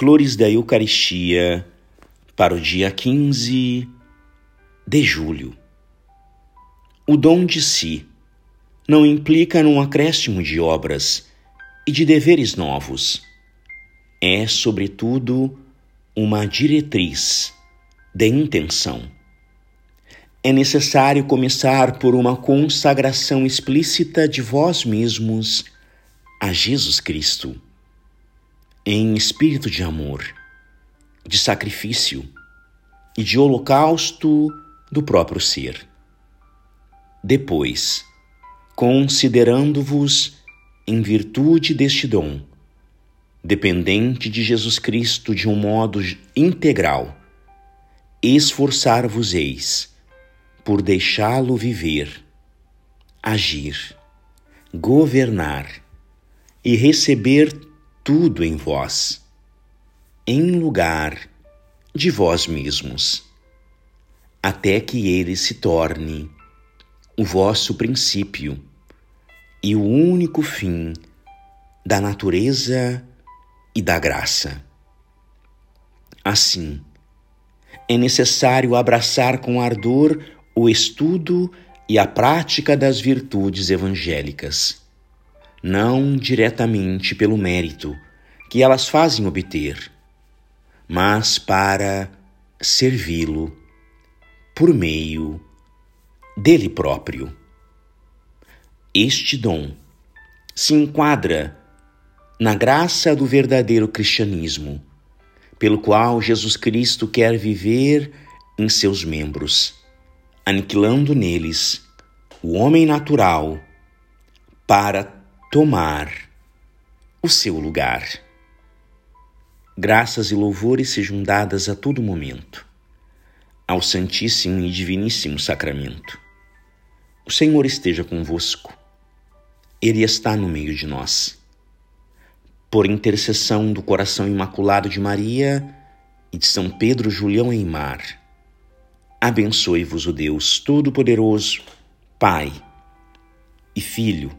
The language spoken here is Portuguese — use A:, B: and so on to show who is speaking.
A: Flores da Eucaristia para o dia 15 de julho. O dom de si não implica num acréscimo de obras e de deveres novos. É, sobretudo, uma diretriz de intenção. É necessário começar por uma consagração explícita de vós mesmos a Jesus Cristo em espírito de amor, de sacrifício e de holocausto do próprio ser. Depois, considerando-vos em virtude deste dom, dependente de Jesus Cristo de um modo integral, esforçar-vos-eis por deixá-lo viver, agir, governar e receber tudo em vós, em lugar de vós mesmos, até que ele se torne o vosso princípio e o único fim da natureza e da graça. Assim, é necessário abraçar com ardor o estudo e a prática das virtudes evangélicas não diretamente pelo mérito que elas fazem obter, mas para servi-lo por meio dele próprio. Este dom se enquadra na graça do verdadeiro cristianismo, pelo qual Jesus Cristo quer viver em seus membros, aniquilando neles o homem natural para tomar o seu lugar. Graças e louvores sejam dadas a todo momento ao Santíssimo e Diviníssimo Sacramento. O Senhor esteja convosco, Ele está no meio de nós. Por intercessão do coração imaculado de Maria e de São Pedro Julião Eimar, abençoe-vos o Deus Todo-Poderoso, Pai e Filho